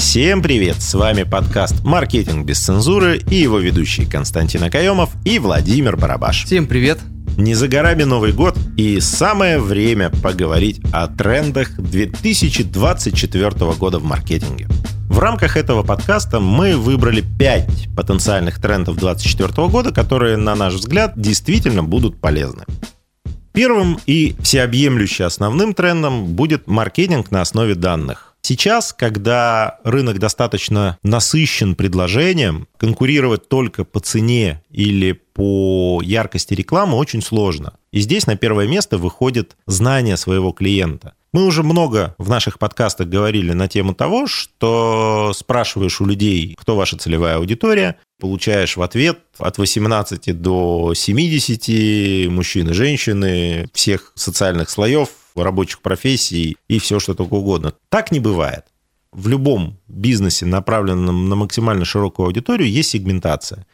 Всем привет! С вами подкаст «Маркетинг без цензуры» и его ведущие Константин Акаемов и Владимир Барабаш. Всем привет! Не за горами Новый год, и самое время поговорить о трендах 2024 года в маркетинге. В рамках этого подкаста мы выбрали 5 потенциальных трендов 2024 года, которые, на наш взгляд, действительно будут полезны. Первым и всеобъемлющим основным трендом будет маркетинг на основе данных. Сейчас, когда рынок достаточно насыщен предложением, конкурировать только по цене или по яркости рекламы очень сложно. И здесь на первое место выходит знание своего клиента. Мы уже много в наших подкастах говорили на тему того, что спрашиваешь у людей, кто ваша целевая аудитория, получаешь в ответ от 18 до 70 мужчин и женщины всех социальных слоев, рабочих профессий и все, что только угодно. Так не бывает. В любом бизнесе, направленном на максимально широкую аудиторию, есть сегментация.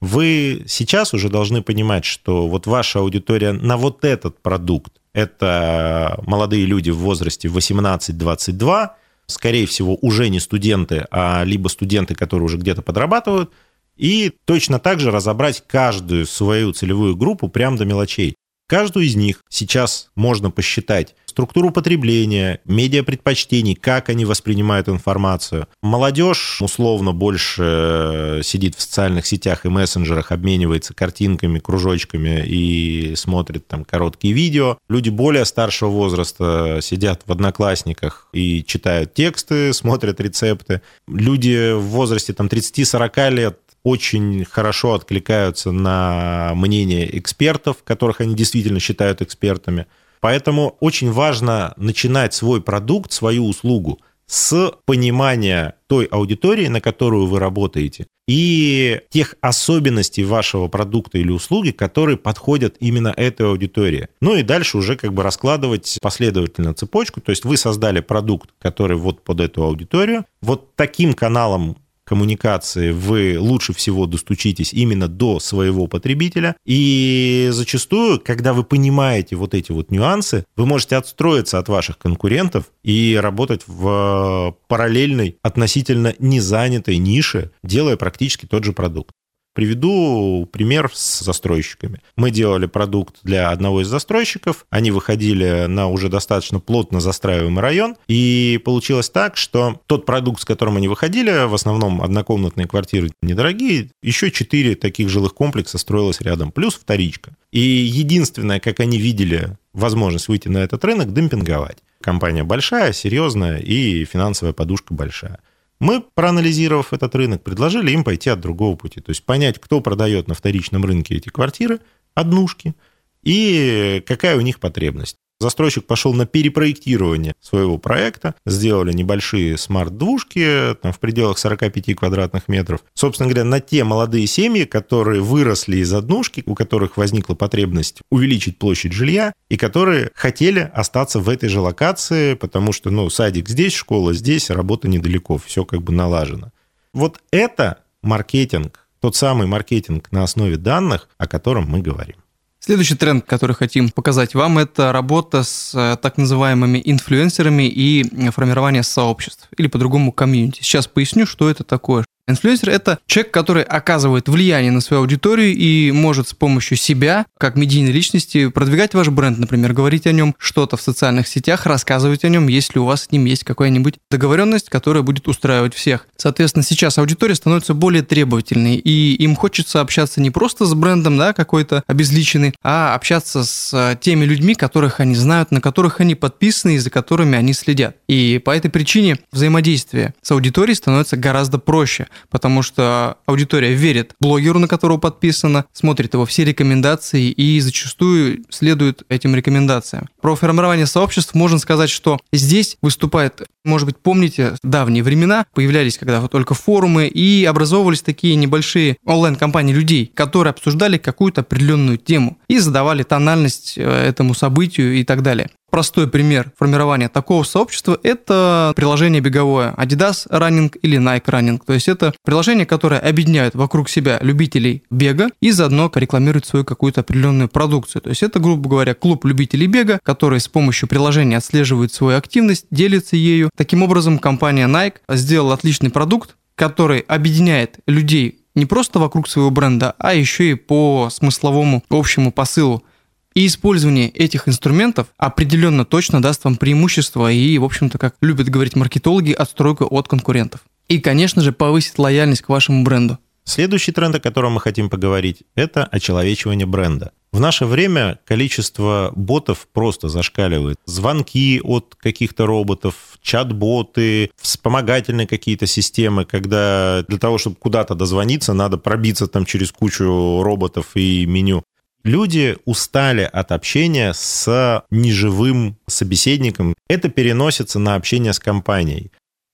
Вы сейчас уже должны понимать, что вот ваша аудитория на вот этот продукт, это молодые люди в возрасте 18-22, скорее всего, уже не студенты, а либо студенты, которые уже где-то подрабатывают, и точно так же разобрать каждую свою целевую группу прямо до мелочей. Каждую из них сейчас можно посчитать структуру потребления, медиапредпочтений, как они воспринимают информацию. Молодежь условно больше э, сидит в социальных сетях и мессенджерах, обменивается картинками, кружочками и смотрит там короткие видео. Люди более старшего возраста сидят в одноклассниках и читают тексты, смотрят рецепты. Люди в возрасте там 30-40 лет очень хорошо откликаются на мнение экспертов, которых они действительно считают экспертами. Поэтому очень важно начинать свой продукт, свою услугу с понимания той аудитории, на которую вы работаете, и тех особенностей вашего продукта или услуги, которые подходят именно этой аудитории. Ну и дальше уже как бы раскладывать последовательно цепочку. То есть вы создали продукт, который вот под эту аудиторию. Вот таким каналом коммуникации вы лучше всего достучитесь именно до своего потребителя. И зачастую, когда вы понимаете вот эти вот нюансы, вы можете отстроиться от ваших конкурентов и работать в параллельной, относительно незанятой нише, делая практически тот же продукт. Приведу пример с застройщиками. Мы делали продукт для одного из застройщиков, они выходили на уже достаточно плотно застраиваемый район, и получилось так, что тот продукт, с которым они выходили, в основном однокомнатные квартиры недорогие, еще четыре таких жилых комплекса строилось рядом, плюс вторичка. И единственное, как они видели возможность выйти на этот рынок, демпинговать. Компания большая, серьезная и финансовая подушка большая. Мы, проанализировав этот рынок, предложили им пойти от другого пути. То есть понять, кто продает на вторичном рынке эти квартиры, однушки, и какая у них потребность. Застройщик пошел на перепроектирование своего проекта, сделали небольшие смарт-двушки там, в пределах 45 квадратных метров. Собственно говоря, на те молодые семьи, которые выросли из однушки, у которых возникла потребность увеличить площадь жилья, и которые хотели остаться в этой же локации, потому что ну, садик здесь, школа здесь, работа недалеко, все как бы налажено. Вот это маркетинг, тот самый маркетинг на основе данных, о котором мы говорим. Следующий тренд, который хотим показать вам, это работа с э, так называемыми инфлюенсерами и формирование сообществ, или по-другому комьюнити. Сейчас поясню, что это такое. Инфлюенсер – это человек, который оказывает влияние на свою аудиторию и может с помощью себя, как медийной личности, продвигать ваш бренд, например, говорить о нем что-то в социальных сетях, рассказывать о нем, если у вас с ним есть какая-нибудь договоренность, которая будет устраивать всех. Соответственно, сейчас аудитория становится более требовательной, и им хочется общаться не просто с брендом, да, какой-то обезличенный, а общаться с теми людьми, которых они знают, на которых они подписаны и за которыми они следят. И по этой причине взаимодействие с аудиторией становится гораздо проще потому что аудитория верит блогеру, на которого подписано, смотрит его все рекомендации и зачастую следует этим рекомендациям. Про формирование сообществ можно сказать, что здесь выступает, может быть, помните, давние времена, появлялись когда только форумы и образовывались такие небольшие онлайн-компании людей, которые обсуждали какую-то определенную тему и задавали тональность э, этому событию и так далее. Простой пример формирования такого сообщества – это приложение беговое Adidas Running или Nike Running. То есть это приложение, которое объединяет вокруг себя любителей бега и заодно рекламирует свою какую-то определенную продукцию. То есть это, грубо говоря, клуб любителей бега, который с помощью приложения отслеживает свою активность, делится ею. Таким образом, компания Nike сделала отличный продукт, который объединяет людей не просто вокруг своего бренда, а еще и по смысловому общему посылу. И использование этих инструментов определенно точно даст вам преимущество и, в общем-то, как любят говорить маркетологи, отстройку от конкурентов. И, конечно же, повысит лояльность к вашему бренду. Следующий тренд, о котором мы хотим поговорить, это очеловечивание бренда. В наше время количество ботов просто зашкаливает. Звонки от каких-то роботов, чат-боты, вспомогательные какие-то системы, когда для того, чтобы куда-то дозвониться, надо пробиться там через кучу роботов и меню. Люди устали от общения с неживым собеседником. Это переносится на общение с компанией.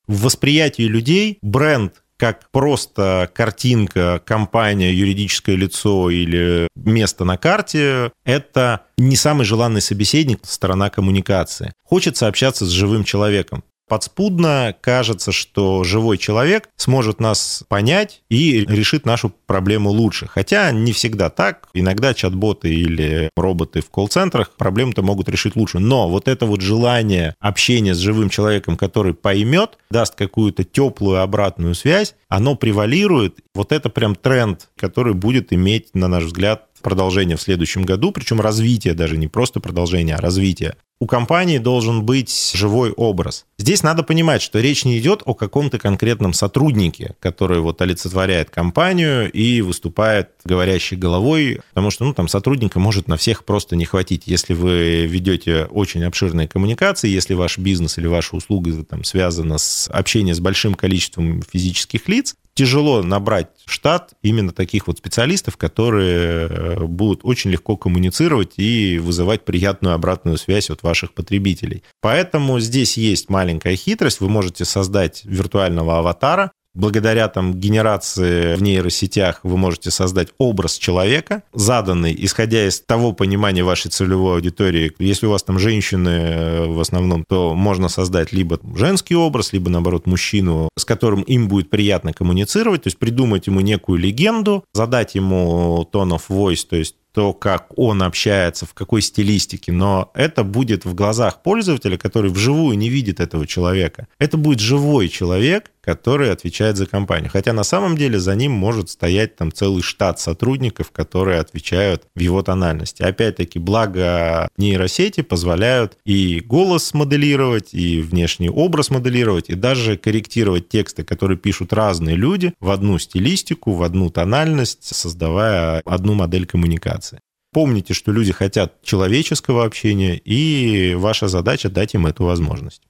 В восприятии людей бренд как просто картинка, компания, юридическое лицо или место на карте, это не самый желанный собеседник, сторона коммуникации. Хочется общаться с живым человеком подспудно кажется, что живой человек сможет нас понять и решит нашу проблему лучше. Хотя не всегда так. Иногда чат-боты или роботы в колл-центрах проблему-то могут решить лучше. Но вот это вот желание общения с живым человеком, который поймет, даст какую-то теплую обратную связь, оно превалирует. Вот это прям тренд, который будет иметь, на наш взгляд, продолжение в следующем году, причем развитие даже, не просто продолжение, а развитие у компании должен быть живой образ. Здесь надо понимать, что речь не идет о каком-то конкретном сотруднике, который вот олицетворяет компанию и выступает говорящей головой, потому что ну, там сотрудника может на всех просто не хватить. Если вы ведете очень обширные коммуникации, если ваш бизнес или ваша услуга там, связана с общением с большим количеством физических лиц, тяжело набрать штат именно таких вот специалистов, которые э, будут очень легко коммуницировать и вызывать приятную обратную связь от ваших потребителей. Поэтому здесь есть маленькая хитрость. Вы можете создать виртуального аватара, Благодаря там генерации в нейросетях вы можете создать образ человека, заданный, исходя из того понимания вашей целевой аудитории. Если у вас там женщины э, в основном, то можно создать либо женский образ, либо, наоборот, мужчину, с которым им будет приятно коммуницировать, то есть придумать ему некую легенду, задать ему tone of voice, то есть то, как он общается, в какой стилистике, но это будет в глазах пользователя, который вживую не видит этого человека. Это будет живой человек, который отвечает за компанию. Хотя на самом деле за ним может стоять там целый штат сотрудников, которые отвечают в его тональности. Опять-таки, благо нейросети позволяют и голос моделировать, и внешний образ моделировать, и даже корректировать тексты, которые пишут разные люди в одну стилистику, в одну тональность, создавая одну модель коммуникации. Помните, что люди хотят человеческого общения, и ваша задача дать им эту возможность.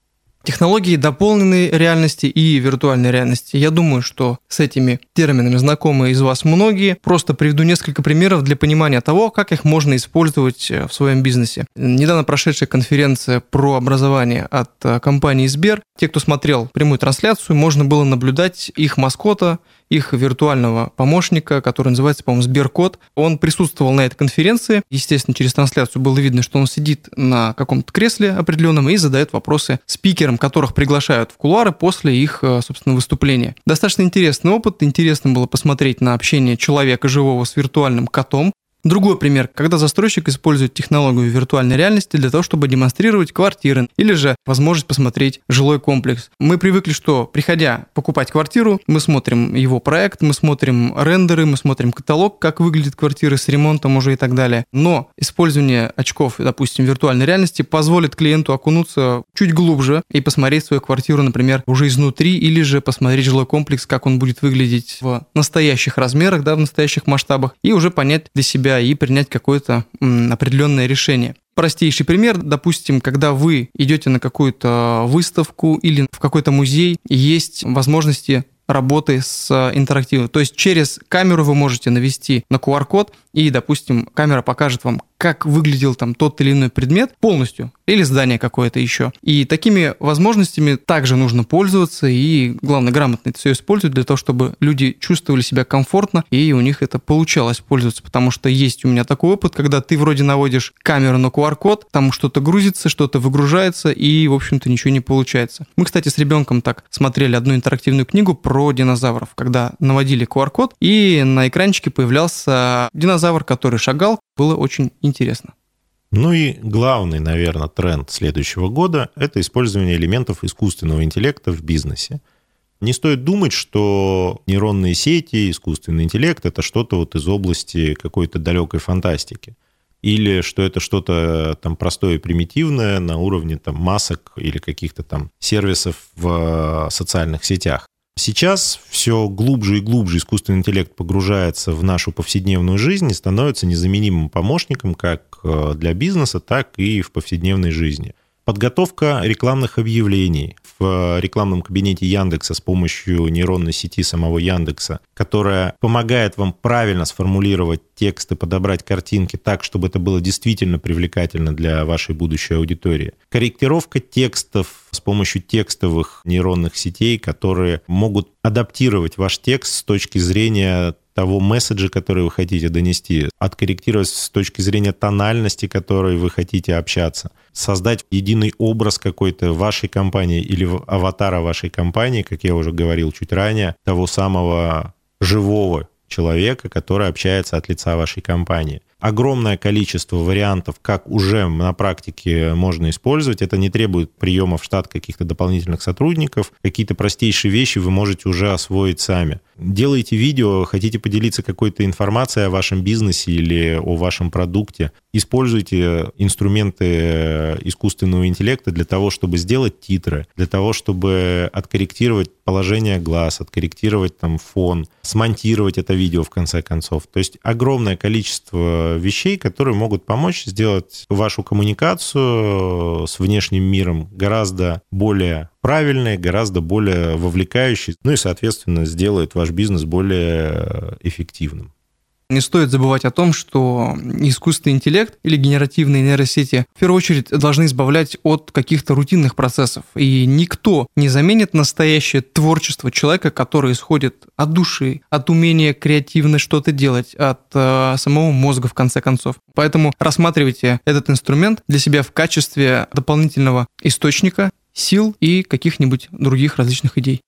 Технологии дополненной реальности и виртуальной реальности. Я думаю, что с этими терминами знакомы из вас многие. Просто приведу несколько примеров для понимания того, как их можно использовать э, в своем бизнесе. Недавно прошедшая конференция про образование от э, компании Сбер. Те, кто смотрел прямую трансляцию, можно было наблюдать их маскота, их виртуального помощника, который называется, по-моему, Сберкот. Он присутствовал на этой конференции. Естественно, через трансляцию было видно, что он сидит на каком-то кресле определенном и задает вопросы спикерам, которых приглашают в кулуары после их, э, собственно, выступления. Достаточно интересный опыт. Интересно было посмотреть на общение человека живого с виртуальным котом. Другой пример, когда застройщик использует технологию виртуальной реальности для того, чтобы демонстрировать квартиры или же возможность посмотреть жилой комплекс. Мы привыкли, что приходя покупать квартиру, мы смотрим его проект, мы смотрим рендеры, мы смотрим каталог, как выглядит квартира с ремонтом уже и так далее. Но использование очков, допустим, виртуальной реальности позволит клиенту окунуться чуть глубже и посмотреть свою квартиру, например, уже изнутри или же посмотреть жилой комплекс, как он будет выглядеть в настоящих размерах, да, в настоящих масштабах и уже понять для себя, себя и принять какое-то определенное решение. Простейший пример, допустим, когда вы идете на какую-то выставку или в какой-то музей, есть возможности работы с интерактивом. То есть через камеру вы можете навести на QR-код и, допустим, камера покажет вам, как выглядел там тот или иной предмет полностью, или здание какое-то еще. И такими возможностями также нужно пользоваться, и, главное, грамотно это все использовать для того, чтобы люди чувствовали себя комфортно, и у них это получалось пользоваться, потому что есть у меня такой опыт, когда ты вроде наводишь камеру на QR-код, там что-то грузится, что-то выгружается, и, в общем-то, ничего не получается. Мы, кстати, с ребенком так смотрели одну интерактивную книгу про динозавров, когда наводили QR-код, и на экранчике появлялся динозавр, который шагал, было очень интересно. Ну и главный, наверное, тренд следующего года – это использование элементов искусственного интеллекта в бизнесе. Не стоит думать, что нейронные сети, искусственный интеллект – это что-то вот из области какой-то далекой фантастики. Или что это что-то там простое и примитивное на уровне там масок или каких-то там сервисов в социальных сетях. Сейчас все глубже и глубже искусственный интеллект погружается в нашу повседневную жизнь и становится незаменимым помощником как э, для бизнеса, так и в повседневной жизни. Подготовка рекламных объявлений в рекламном кабинете Яндекса с помощью нейронной сети самого Яндекса, которая помогает вам правильно сформулировать тексты, подобрать картинки так, чтобы это было действительно привлекательно для вашей будущей аудитории. Корректировка текстов с помощью текстовых нейронных сетей, которые могут адаптировать ваш текст с точки зрения того месседжа, который вы хотите донести, откорректировать с точки зрения тональности, которой вы хотите общаться, создать единый образ какой-то вашей компании или аватара вашей компании, как я уже говорил чуть ранее, того самого живого человека, который общается от лица вашей компании огромное количество вариантов, как уже на практике можно использовать. Это не требует приема в штат каких-то дополнительных сотрудников. Какие-то простейшие вещи вы можете уже освоить сами. Делаете видео, хотите поделиться какой-то информацией о вашем бизнесе или о вашем продукте. Используйте инструменты искусственного интеллекта для того, чтобы сделать титры, для того, чтобы откорректировать положение глаз, откорректировать там фон, смонтировать это видео в конце концов. То есть огромное количество вещей, которые могут помочь сделать вашу коммуникацию с внешним миром гораздо более правильной, гораздо более вовлекающей, ну и, соответственно, сделает ваш бизнес более эффективным. Не стоит забывать о том, что искусственный интеллект или генеративные нейросети в первую очередь должны избавлять от каких-то рутинных процессов. И никто не заменит настоящее творчество человека, который исходит от души, от умения креативно что-то делать, от э, самого мозга в конце концов. Поэтому рассматривайте этот инструмент для себя в качестве дополнительного источника сил и каких-нибудь других различных идей.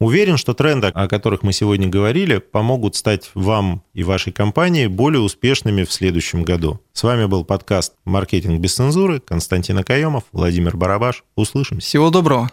Уверен, что тренды, о которых мы сегодня говорили, помогут стать вам и вашей компании более успешными в следующем году. С вами был подкаст «Маркетинг без цензуры». Константин Акаемов, Владимир Барабаш. Услышимся. Всего доброго.